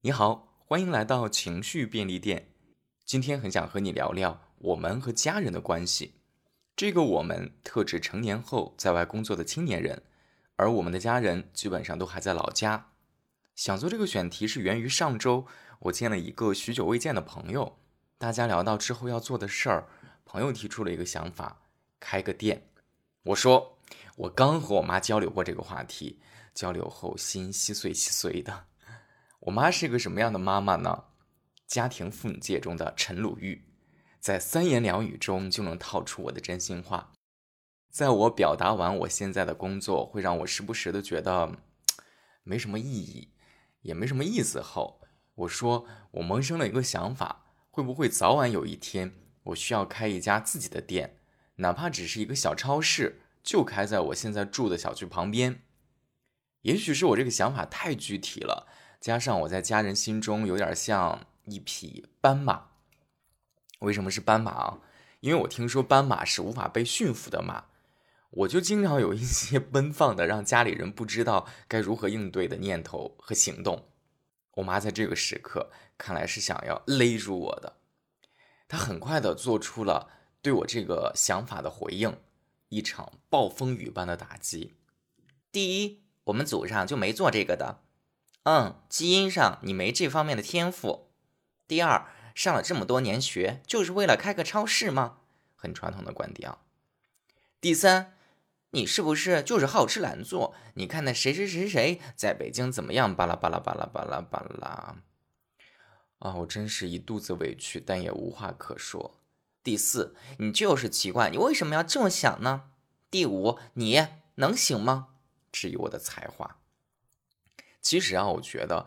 你好，欢迎来到情绪便利店。今天很想和你聊聊我们和家人的关系。这个我们特指成年后在外工作的青年人，而我们的家人基本上都还在老家。想做这个选题是源于上周我见了一个许久未见的朋友，大家聊到之后要做的事儿，朋友提出了一个想法，开个店。我说我刚和我妈交流过这个话题，交流后心稀碎稀碎的。我妈是一个什么样的妈妈呢？家庭妇女界中的陈鲁豫，在三言两语中就能套出我的真心话。在我表达完我现在的工作会让我时不时的觉得没什么意义，也没什么意思后，我说我萌生了一个想法，会不会早晚有一天我需要开一家自己的店，哪怕只是一个小超市，就开在我现在住的小区旁边。也许是我这个想法太具体了。加上我在家人心中有点像一匹斑马。为什么是斑马啊？因为我听说斑马是无法被驯服的马，我就经常有一些奔放的让家里人不知道该如何应对的念头和行动。我妈在这个时刻看来是想要勒住我的，她很快的做出了对我这个想法的回应，一场暴风雨般的打击。第一，我们祖上就没做这个的。嗯，基因上你没这方面的天赋。第二，上了这么多年学，就是为了开个超市吗？很传统的观点啊。第三，你是不是就是好吃懒做？你看那谁谁谁谁在北京怎么样？巴拉巴拉巴拉巴拉巴拉。啊，我真是一肚子委屈，但也无话可说。第四，你就是奇怪，你为什么要这么想呢？第五，你能行吗？质疑我的才华。其实啊，我觉得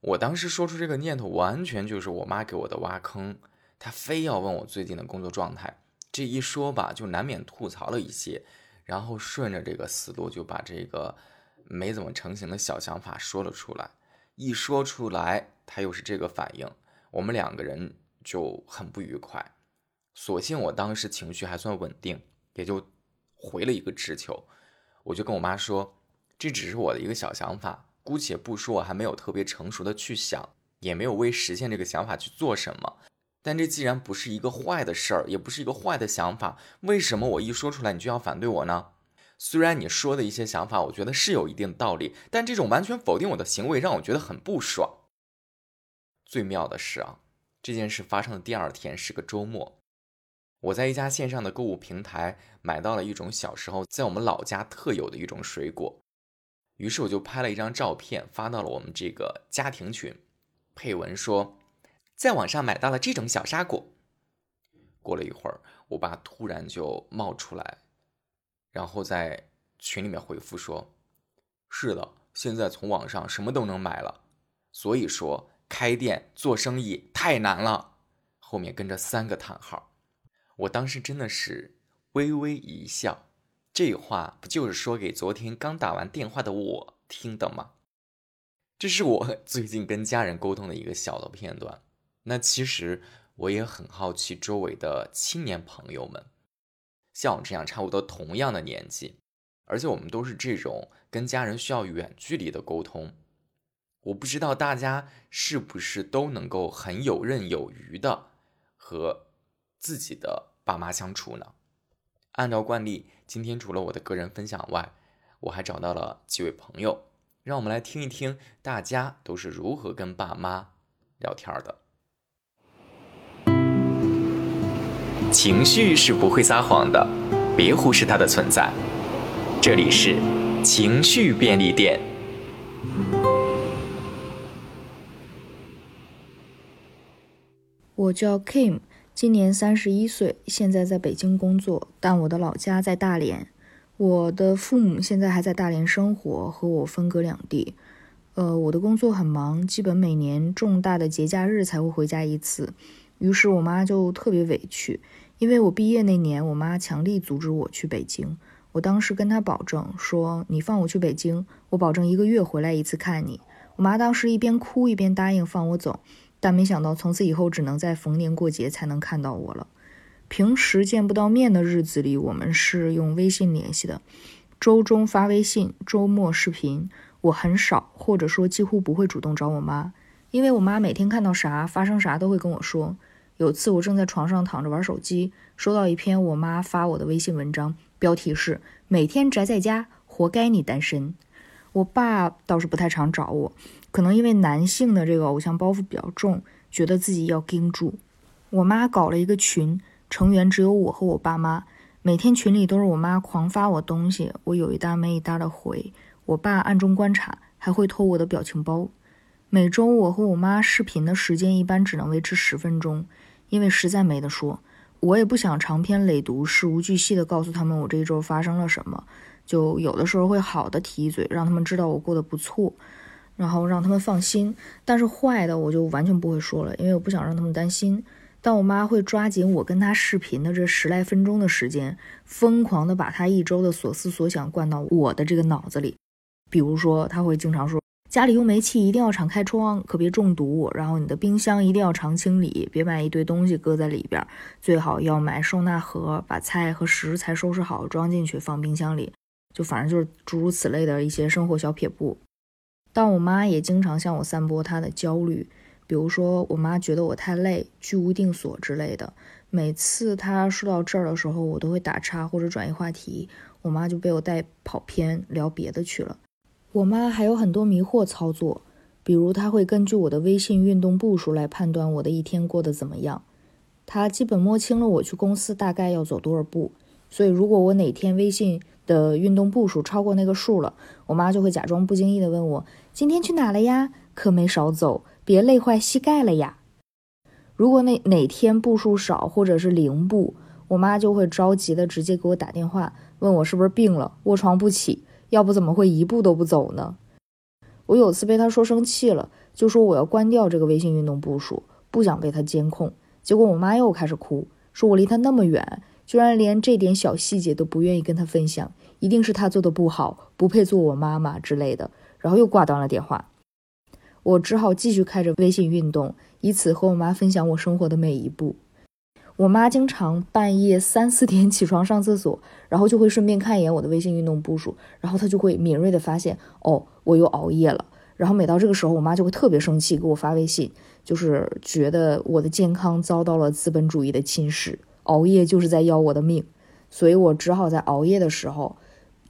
我当时说出这个念头，完全就是我妈给我的挖坑。她非要问我最近的工作状态，这一说吧，就难免吐槽了一些，然后顺着这个思路就把这个没怎么成型的小想法说了出来。一说出来，她又是这个反应，我们两个人就很不愉快。所幸我当时情绪还算稳定，也就回了一个直球。我就跟我妈说，这只是我的一个小想法。姑且不说，我还没有特别成熟的去想，也没有为实现这个想法去做什么。但这既然不是一个坏的事儿，也不是一个坏的想法，为什么我一说出来你就要反对我呢？虽然你说的一些想法，我觉得是有一定道理，但这种完全否定我的行为让我觉得很不爽。最妙的是啊，这件事发生的第二天是个周末，我在一家线上的购物平台买到了一种小时候在我们老家特有的一种水果。于是我就拍了一张照片发到了我们这个家庭群，配文说，在网上买到了这种小沙果。过了一会儿，我爸突然就冒出来，然后在群里面回复说：“是的，现在从网上什么都能买了，所以说开店做生意太难了。”后面跟着三个叹号，我当时真的是微微一笑。这话不就是说给昨天刚打完电话的我听的吗？这是我 最近跟家人沟通的一个小的片段。那其实我也很好奇周围的青年朋友们，像我这样差不多同样的年纪，而且我们都是这种跟家人需要远距离的沟通。我不知道大家是不是都能够很游刃有余的和自己的爸妈相处呢？按照惯例，今天除了我的个人分享外，我还找到了几位朋友，让我们来听一听大家都是如何跟爸妈聊天的。情绪是不会撒谎的，别忽视它的存在。这里是情绪便利店。我叫 Kim。今年三十一岁，现在在北京工作，但我的老家在大连。我的父母现在还在大连生活，和我分隔两地。呃，我的工作很忙，基本每年重大的节假日才会回家一次。于是我妈就特别委屈，因为我毕业那年，我妈强力阻止我去北京。我当时跟她保证说：“你放我去北京，我保证一个月回来一次看你。”我妈当时一边哭一边答应放我走。但没想到，从此以后只能在逢年过节才能看到我了。平时见不到面的日子里，我们是用微信联系的，周中发微信，周末视频。我很少，或者说几乎不会主动找我妈。因为我妈每天看到啥发生啥都会跟我说。有次我正在床上躺着玩手机，收到一篇我妈发我的微信文章，标题是“每天宅在家，活该你单身”。我爸倒是不太常找我，可能因为男性的这个偶像包袱比较重，觉得自己要盯住。我妈搞了一个群，成员只有我和我爸妈，每天群里都是我妈狂发我东西，我有一搭没一搭的回。我爸暗中观察，还会偷我的表情包。每周我和我妈视频的时间一般只能维持十分钟，因为实在没得说，我也不想长篇累牍、事无巨细地告诉他们我这一周发生了什么。就有的时候会好的提一嘴，让他们知道我过得不错，然后让他们放心。但是坏的我就完全不会说了，因为我不想让他们担心。但我妈会抓紧我跟她视频的这十来分钟的时间，疯狂的把她一周的所思所想灌到我的这个脑子里。比如说，她会经常说。家里用煤气一定要常开窗，可别中毒。然后你的冰箱一定要常清理，别买一堆东西搁在里边。最好要买收纳盒，把菜和食材收拾好装进去放冰箱里。就反正就是诸如此类的一些生活小撇步。但我妈也经常向我散播她的焦虑，比如说我妈觉得我太累，居无定所之类的。每次她说到这儿的时候，我都会打岔或者转移话题，我妈就被我带跑偏聊别的去了。我妈还有很多迷惑操作，比如她会根据我的微信运动步数来判断我的一天过得怎么样。她基本摸清了我去公司大概要走多少步，所以如果我哪天微信的运动步数超过那个数了，我妈就会假装不经意的问我：“今天去哪了呀？可没少走，别累坏膝盖了呀。”如果那哪天步数少或者是零步，我妈就会着急的直接给我打电话，问我是不是病了，卧床不起。要不怎么会一步都不走呢？我有次被她说生气了，就说我要关掉这个微信运动步数，不想被她监控。结果我妈又开始哭，说我离她那么远，居然连这点小细节都不愿意跟他分享，一定是他做的不好，不配做我妈妈之类的。然后又挂断了电话，我只好继续开着微信运动，以此和我妈分享我生活的每一步。我妈经常半夜三四点起床上厕所，然后就会顺便看一眼我的微信运动步数，然后她就会敏锐的发现，哦，我又熬夜了。然后每到这个时候，我妈就会特别生气，给我发微信，就是觉得我的健康遭到了资本主义的侵蚀，熬夜就是在要我的命。所以我只好在熬夜的时候，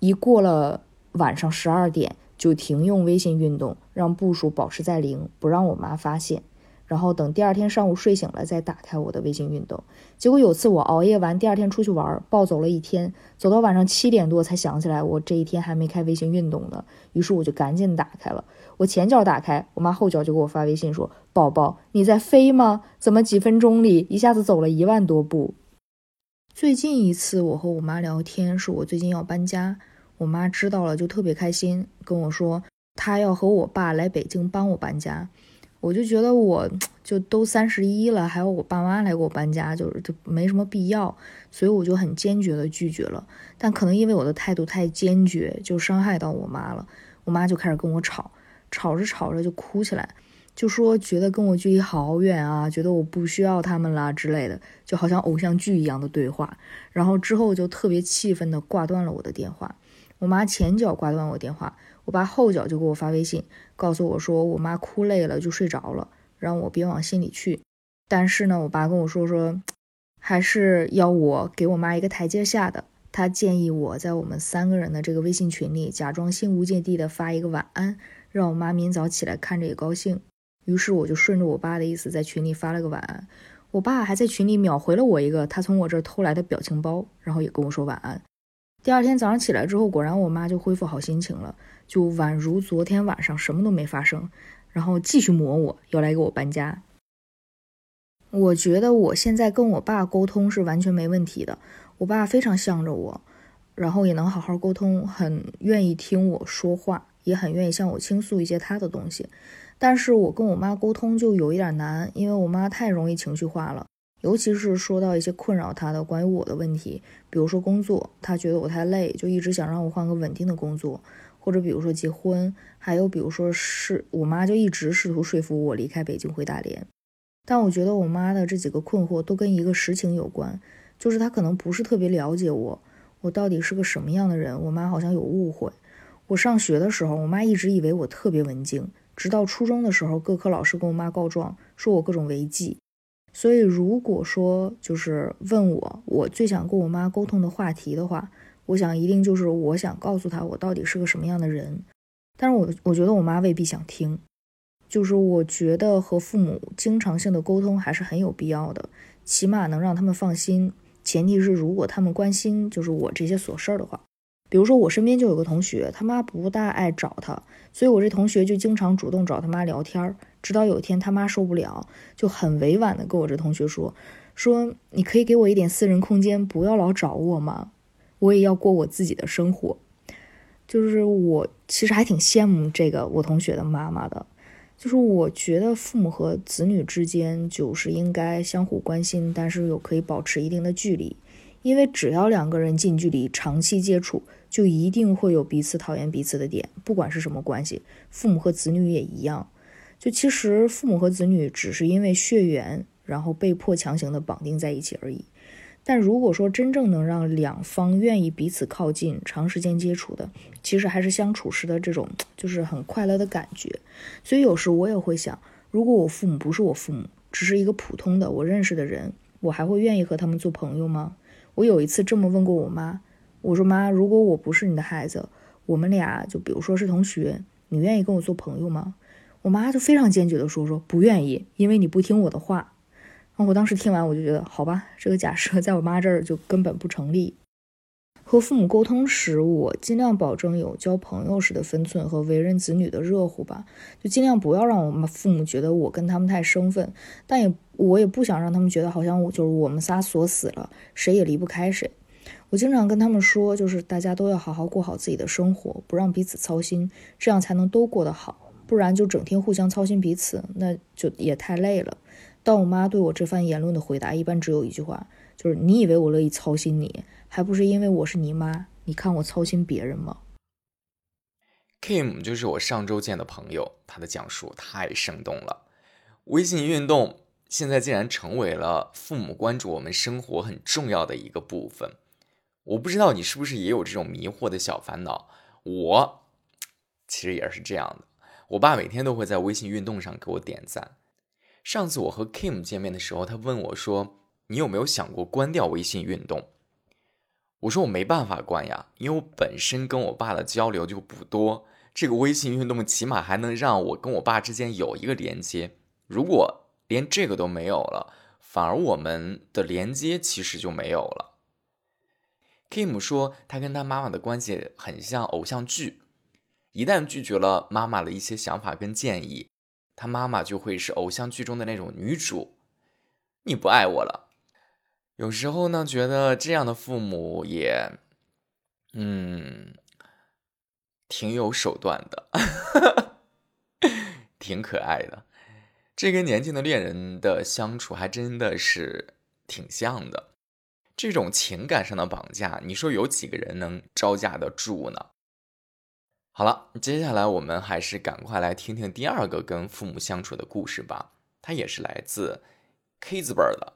一过了晚上十二点就停用微信运动，让步数保持在零，不让我妈发现。然后等第二天上午睡醒了再打开我的微信运动，结果有次我熬夜完，第二天出去玩，暴走了一天，走到晚上七点多才想起来我这一天还没开微信运动呢，于是我就赶紧打开了。我前脚打开，我妈后脚就给我发微信说：“宝宝，你在飞吗？怎么几分钟里一下子走了一万多步？”最近一次我和我妈聊天，是我最近要搬家，我妈知道了就特别开心，跟我说她要和我爸来北京帮我搬家。我就觉得我就都三十一了，还要我爸妈来给我搬家，就是就没什么必要，所以我就很坚决的拒绝了。但可能因为我的态度太坚决，就伤害到我妈了。我妈就开始跟我吵，吵着吵着就哭起来，就说觉得跟我距离好远啊，觉得我不需要他们啦之类的，就好像偶像剧一样的对话。然后之后就特别气愤的挂断了我的电话。我妈前脚挂断我电话。我爸后脚就给我发微信，告诉我说我妈哭累了就睡着了，让我别往心里去。但是呢，我爸跟我说说，还是要我给我妈一个台阶下的。他建议我在我们三个人的这个微信群里，假装心无芥蒂的发一个晚安，让我妈明早起来看着也高兴。于是我就顺着我爸的意思在群里发了个晚安。我爸还在群里秒回了我一个他从我这儿偷来的表情包，然后也跟我说晚安。第二天早上起来之后，果然我妈就恢复好心情了。就宛如昨天晚上什么都没发生，然后继续磨我，要来给我搬家。我觉得我现在跟我爸沟通是完全没问题的，我爸非常向着我，然后也能好好沟通，很愿意听我说话，也很愿意向我倾诉一些他的东西。但是我跟我妈沟通就有一点难，因为我妈太容易情绪化了，尤其是说到一些困扰她的关于我的问题，比如说工作，她觉得我太累，就一直想让我换个稳定的工作。或者比如说结婚，还有比如说是我妈就一直试图说服我离开北京回大连，但我觉得我妈的这几个困惑都跟一个实情有关，就是她可能不是特别了解我，我到底是个什么样的人。我妈好像有误会。我上学的时候，我妈一直以为我特别文静，直到初中的时候，各科老师跟我妈告状，说我各种违纪。所以如果说就是问我我最想跟我妈沟通的话题的话，我想一定就是我想告诉她我到底是个什么样的人。但是我我觉得我妈未必想听。就是我觉得和父母经常性的沟通还是很有必要的，起码能让他们放心。前提是如果他们关心就是我这些琐事儿的话，比如说我身边就有个同学，他妈不大爱找他，所以我这同学就经常主动找他妈聊天儿。直到有一天他妈受不了，就很委婉的跟我这同学说：“说你可以给我一点私人空间，不要老找我吗？我也要过我自己的生活。”就是我其实还挺羡慕这个我同学的妈妈的。就是我觉得父母和子女之间就是应该相互关心，但是又可以保持一定的距离，因为只要两个人近距离长期接触，就一定会有彼此讨厌彼此的点，不管是什么关系，父母和子女也一样。就其实父母和子女只是因为血缘，然后被迫强行的绑定在一起而已。但如果说真正能让两方愿意彼此靠近、长时间接触的，其实还是相处时的这种就是很快乐的感觉。所以有时我也会想，如果我父母不是我父母，只是一个普通的我认识的人，我还会愿意和他们做朋友吗？我有一次这么问过我妈，我说妈，如果我不是你的孩子，我们俩就比如说是同学，你愿意跟我做朋友吗？我妈就非常坚决的说说不愿意，因为你不听我的话。然后我当时听完，我就觉得好吧，这个假设在我妈这儿就根本不成立。和父母沟通时，我尽量保证有交朋友时的分寸和为人子女的热乎吧，就尽量不要让我们父母觉得我跟他们太生分，但也我也不想让他们觉得好像我就是我们仨锁死了，谁也离不开谁。我经常跟他们说，就是大家都要好好过好自己的生活，不让彼此操心，这样才能都过得好，不然就整天互相操心彼此，那就也太累了。但我妈对我这番言论的回答，一般只有一句话，就是你以为我乐意操心你，还不是因为我是你妈？你看我操心别人吗？Kim 就是我上周见的朋友，他的讲述太生动了。微信运动现在竟然成为了父母关注我们生活很重要的一个部分。我不知道你是不是也有这种迷惑的小烦恼？我其实也是这样的。我爸每天都会在微信运动上给我点赞。上次我和 Kim 见面的时候，他问我说：“你有没有想过关掉微信运动？”我说：“我没办法关呀，因为我本身跟我爸的交流就不多。这个微信运动起码还能让我跟我爸之间有一个连接。如果连这个都没有了，反而我们的连接其实就没有了。”Kim 说：“他跟他妈妈的关系很像偶像剧，一旦拒绝了妈妈的一些想法跟建议。”他妈妈就会是偶像剧中的那种女主，你不爱我了。有时候呢，觉得这样的父母也，嗯，挺有手段的，挺可爱的。这跟年轻的恋人的相处还真的是挺像的。这种情感上的绑架，你说有几个人能招架得住呢？好了，接下来我们还是赶快来听听第二个跟父母相处的故事吧。它也是来自 K 字辈的，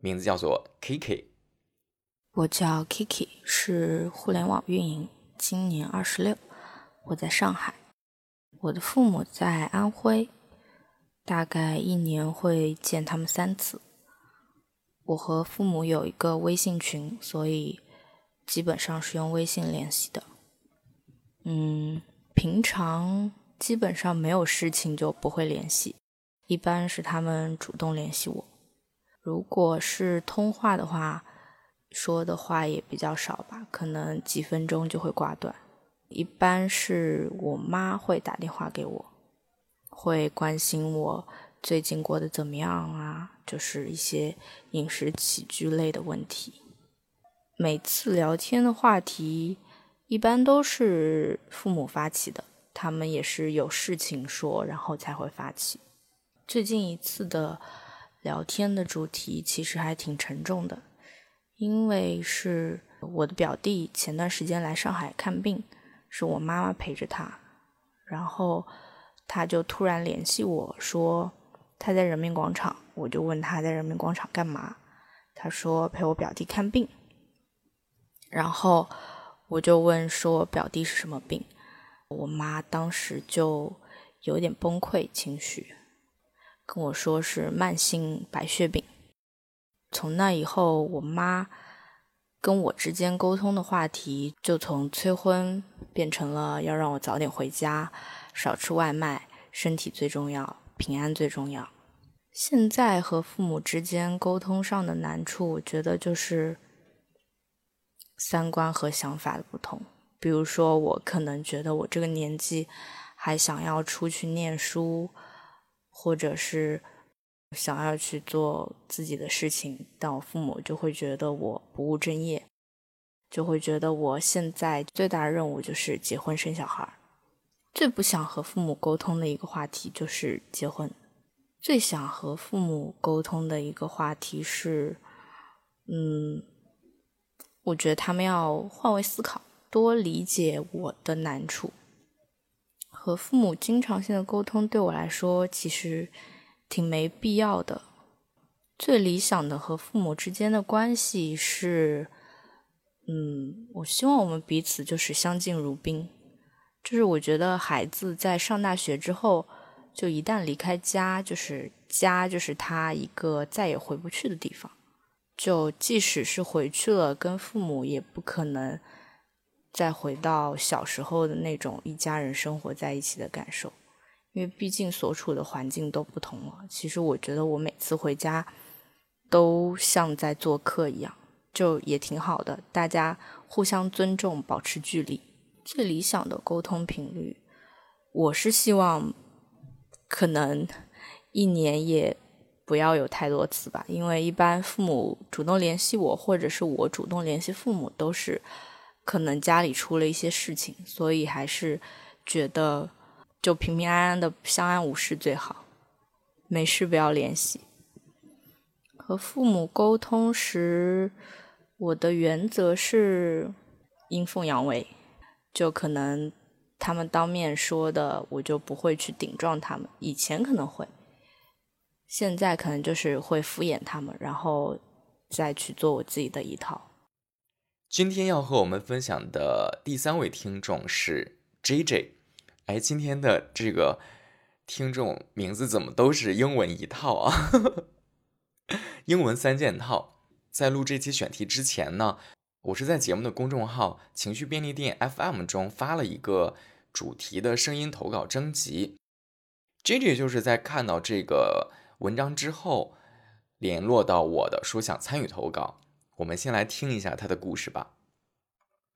名字叫做 Kiki。我叫 Kiki，是互联网运营，今年二十六。我在上海，我的父母在安徽，大概一年会见他们三次。我和父母有一个微信群，所以基本上是用微信联系的。嗯，平常基本上没有事情就不会联系，一般是他们主动联系我。如果是通话的话，说的话也比较少吧，可能几分钟就会挂断。一般是我妈会打电话给我，会关心我最近过得怎么样啊，就是一些饮食起居类的问题。每次聊天的话题。一般都是父母发起的，他们也是有事情说，然后才会发起。最近一次的聊天的主题其实还挺沉重的，因为是我的表弟前段时间来上海看病，是我妈妈陪着他，然后他就突然联系我说他在人民广场，我就问他在人民广场干嘛，他说陪我表弟看病，然后。我就问说表弟是什么病，我妈当时就有点崩溃情绪，跟我说是慢性白血病。从那以后，我妈跟我之间沟通的话题就从催婚变成了要让我早点回家，少吃外卖，身体最重要，平安最重要。现在和父母之间沟通上的难处，我觉得就是三观和想法的不同。比如说，我可能觉得我这个年纪还想要出去念书，或者是想要去做自己的事情，但我父母就会觉得我不务正业，就会觉得我现在最大的任务就是结婚生小孩。最不想和父母沟通的一个话题就是结婚，最想和父母沟通的一个话题是，嗯，我觉得他们要换位思考。多理解我的难处，和父母经常性的沟通对我来说其实挺没必要的。最理想的和父母之间的关系是，嗯，我希望我们彼此就是相敬如宾。就是我觉得孩子在上大学之后，就一旦离开家，就是家就是他一个再也回不去的地方。就即使是回去了，跟父母也不可能。再回到小时候的那种一家人生活在一起的感受，因为毕竟所处的环境都不同了。其实我觉得我每次回家都像在做客一样，就也挺好的。大家互相尊重，保持距离。最理想的沟通频率，我是希望可能一年也不要有太多次吧，因为一般父母主动联系我，或者是我主动联系父母，都是。可能家里出了一些事情，所以还是觉得就平平安安的相安无事最好，没事不要联系。和父母沟通时，我的原则是阴奉阳违，就可能他们当面说的，我就不会去顶撞他们。以前可能会，现在可能就是会敷衍他们，然后再去做我自己的一套。今天要和我们分享的第三位听众是 J J，哎，今天的这个听众名字怎么都是英文一套啊？英文三件套。在录这期选题之前呢，我是在节目的公众号“情绪便利店 FM” 中发了一个主题的声音投稿征集。J J 就是在看到这个文章之后联络到我的，说想参与投稿。我们先来听一下他的故事吧。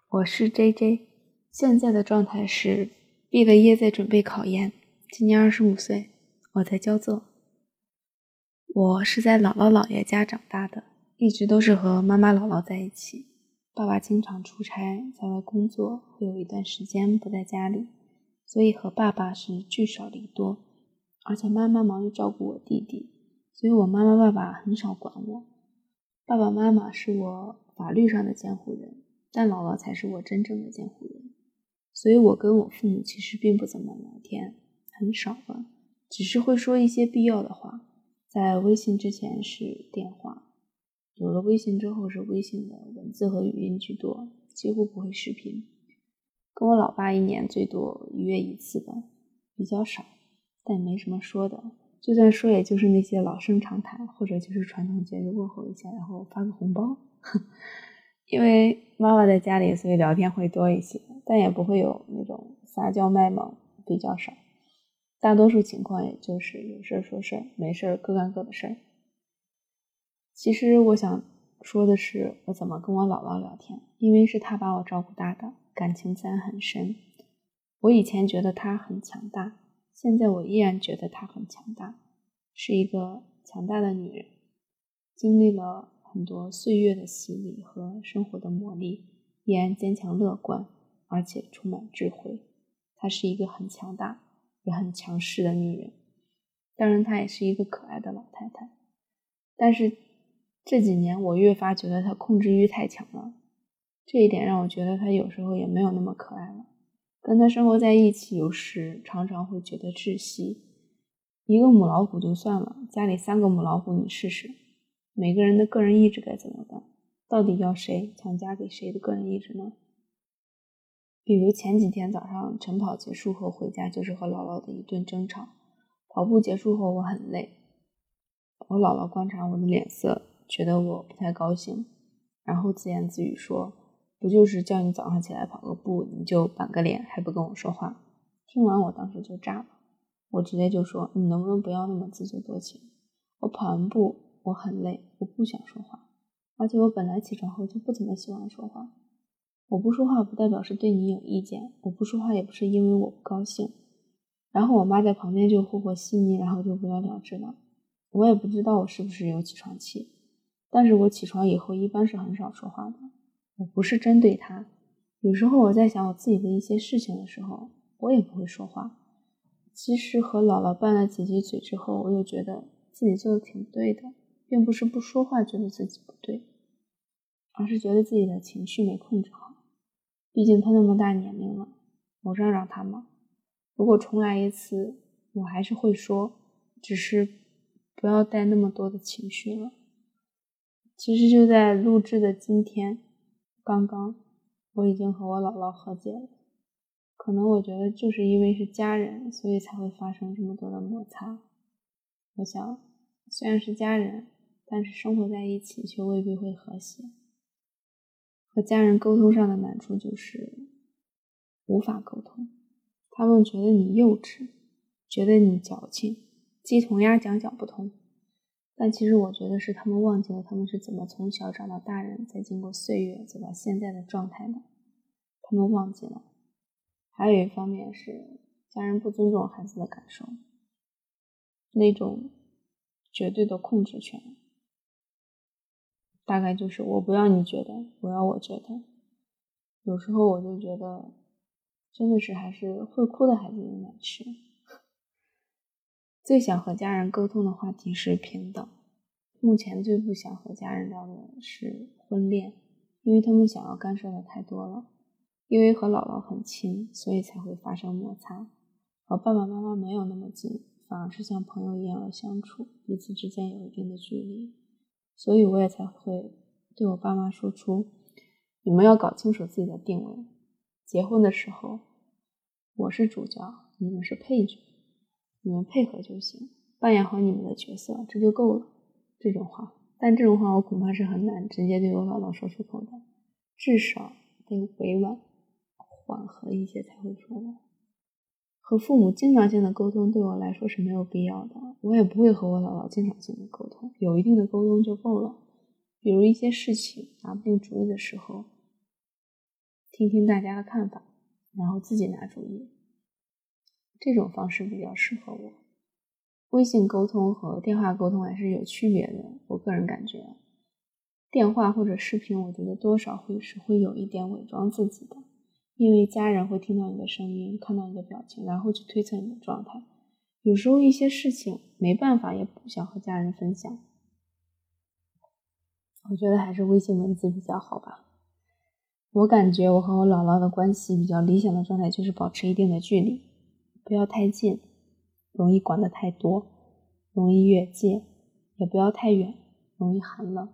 我是 J J，现在的状态是毕了业在准备考研，今年二十五岁，我在焦作。我是在姥姥姥爷家长大的，一直都是和妈妈姥姥在一起。爸爸经常出差在外工作，会有一段时间不在家里，所以和爸爸是聚少离多。而且妈妈忙于照顾我弟弟，所以我妈妈爸爸很少管我。爸爸妈妈是我法律上的监护人，但姥姥才是我真正的监护人。所以，我跟我父母其实并不怎么聊天，很少了，只是会说一些必要的话。在微信之前是电话，有了微信之后是微信的文字和语音居多，几乎不会视频。跟我老爸一年最多一月一次吧，比较少，但没什么说的。就算说，也就是那些老生常谈，或者就是传统节日问候一下，然后发个红包。因为妈妈在家里，所以聊天会多一些，但也不会有那种撒娇卖萌，比较少。大多数情况，也就是有事儿说事儿没事儿各干各的事儿。其实我想说的是，我怎么跟我姥姥聊天，因为是她把我照顾大的，感情自然很深。我以前觉得她很强大。现在我依然觉得她很强大，是一个强大的女人，经历了很多岁月的洗礼和生活的磨砺，依然坚强乐观，而且充满智慧。她是一个很强大也很强势的女人，当然她也是一个可爱的老太太。但是这几年我越发觉得她控制欲太强了，这一点让我觉得她有时候也没有那么可爱了。跟他生活在一起，有时常常会觉得窒息。一个母老虎就算了，家里三个母老虎，你试试，每个人的个人意志该怎么办？到底要谁强加给谁的个人意志呢？比如前几天早上晨跑结束后回家，就是和姥姥的一顿争吵。跑步结束后我很累，我姥姥观察我的脸色，觉得我不太高兴，然后自言自语说：“不就是叫你早上起来跑个步，你就板个脸，还不跟我说话？”听完我当时就炸了，我直接就说：“你能不能不要那么自作多情？我跑完步我很累，我不想说话，而且我本来起床后就不怎么喜欢说话。我不说话不代表是对你有意见，我不说话也不是因为我不高兴。”然后我妈在旁边就和和稀泥，然后就不了了之了。我也不知道我是不是有起床气，但是我起床以后一般是很少说话的。我不是针对他，有时候我在想我自己的一些事情的时候，我也不会说话。其实和姥姥拌了几句嘴之后，我又觉得自己做的挺对的，并不是不说话觉得自己不对，而是觉得自己的情绪没控制好。毕竟他那么大年龄了，我让让他嘛。如果重来一次，我还是会说，只是不要带那么多的情绪了。其实就在录制的今天，刚刚我已经和我姥姥和解了。可能我觉得就是因为是家人，所以才会发生这么多的摩擦。我想，虽然是家人，但是生活在一起却未必会和谐。和家人沟通上的难处就是无法沟通。他们觉得你幼稚，觉得你矫情，鸡同鸭讲讲不通。但其实我觉得是他们忘记了他们是怎么从小长到大人，再经过岁月走到现在的状态的。他们忘记了。还有一方面是家人不尊重孩子的感受，那种绝对的控制权，大概就是我不要你觉得，我要我觉得。有时候我就觉得。真的是还是会哭的孩子有难吃。最想和家人沟通的话题是平等。目前最不想和家人聊的是婚恋，因为他们想要干涉的太多了。因为和姥姥很亲，所以才会发生摩擦。和爸爸妈妈没有那么近，反而是像朋友一样的相处，彼此之间有一定的距离。所以我也才会对我爸妈说出：你们要搞清楚自己的定位。结婚的时候，我是主角，你们是配角，你们配合就行，扮演好你们的角色，这就够了。这种话，但这种话我恐怕是很难直接对我姥姥说出口的，至少得委婉、缓和一些才会说的。和父母经常性的沟通对我来说是没有必要的，我也不会和我姥姥经常性的沟通，有一定的沟通就够了。比如一些事情拿不定主意的时候。听听大家的看法，然后自己拿主意。这种方式比较适合我。微信沟通和电话沟通还是有区别的。我个人感觉，电话或者视频，我觉得多少会是会有一点伪装自己的，因为家人会听到你的声音，看到你的表情，然后去推测你的状态。有时候一些事情没办法，也不想和家人分享。我觉得还是微信文字比较好吧。我感觉我和我姥姥的关系比较理想的状态就是保持一定的距离，不要太近，容易管得太多，容易越界；也不要太远，容易寒冷。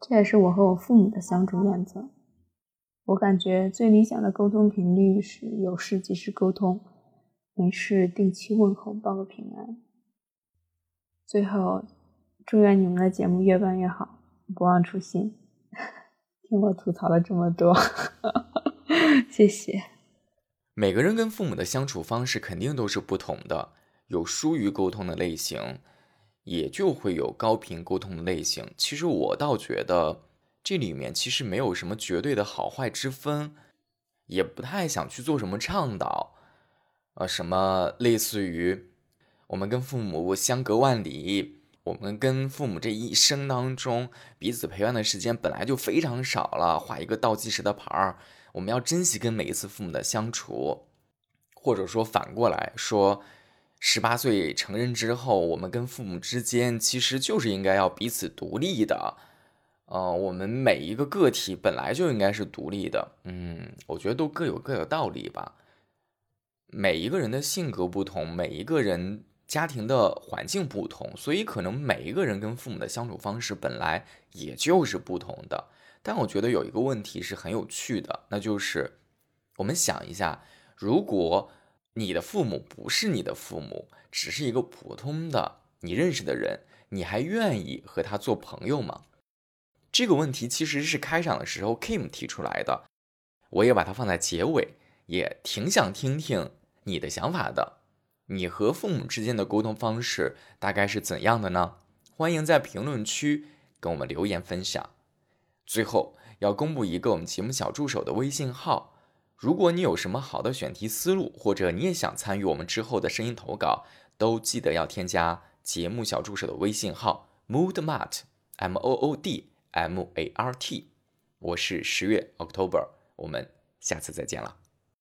这也是我和我父母的相处原则。我感觉最理想的沟通频率是有事及时沟通，没事定期问候，报个平安。最后，祝愿你们的节目越办越好，不忘初心。听我吐槽了这么多，谢谢。每个人跟父母的相处方式肯定都是不同的，有疏于沟通的类型，也就会有高频沟通的类型。其实我倒觉得这里面其实没有什么绝对的好坏之分，也不太想去做什么倡导，呃，什么类似于我们跟父母相隔万里。我们跟父母这一生当中，彼此陪伴的时间本来就非常少了，画一个倒计时的牌儿，我们要珍惜跟每一次父母的相处，或者说反过来说，十八岁成人之后，我们跟父母之间其实就是应该要彼此独立的，呃，我们每一个个体本来就应该是独立的，嗯，我觉得都各有各的道理吧，每一个人的性格不同，每一个人。家庭的环境不同，所以可能每一个人跟父母的相处方式本来也就是不同的。但我觉得有一个问题是很有趣的，那就是我们想一下，如果你的父母不是你的父母，只是一个普通的你认识的人，你还愿意和他做朋友吗？这个问题其实是开场的时候 Kim 提出来的，我也把它放在结尾，也挺想听听你的想法的。你和父母之间的沟通方式大概是怎样的呢？欢迎在评论区跟我们留言分享。最后要公布一个我们节目小助手的微信号，如果你有什么好的选题思路，或者你也想参与我们之后的声音投稿，都记得要添加节目小助手的微信号 moodmart m o o d m a r t。我是十月 October，我们下次再见了。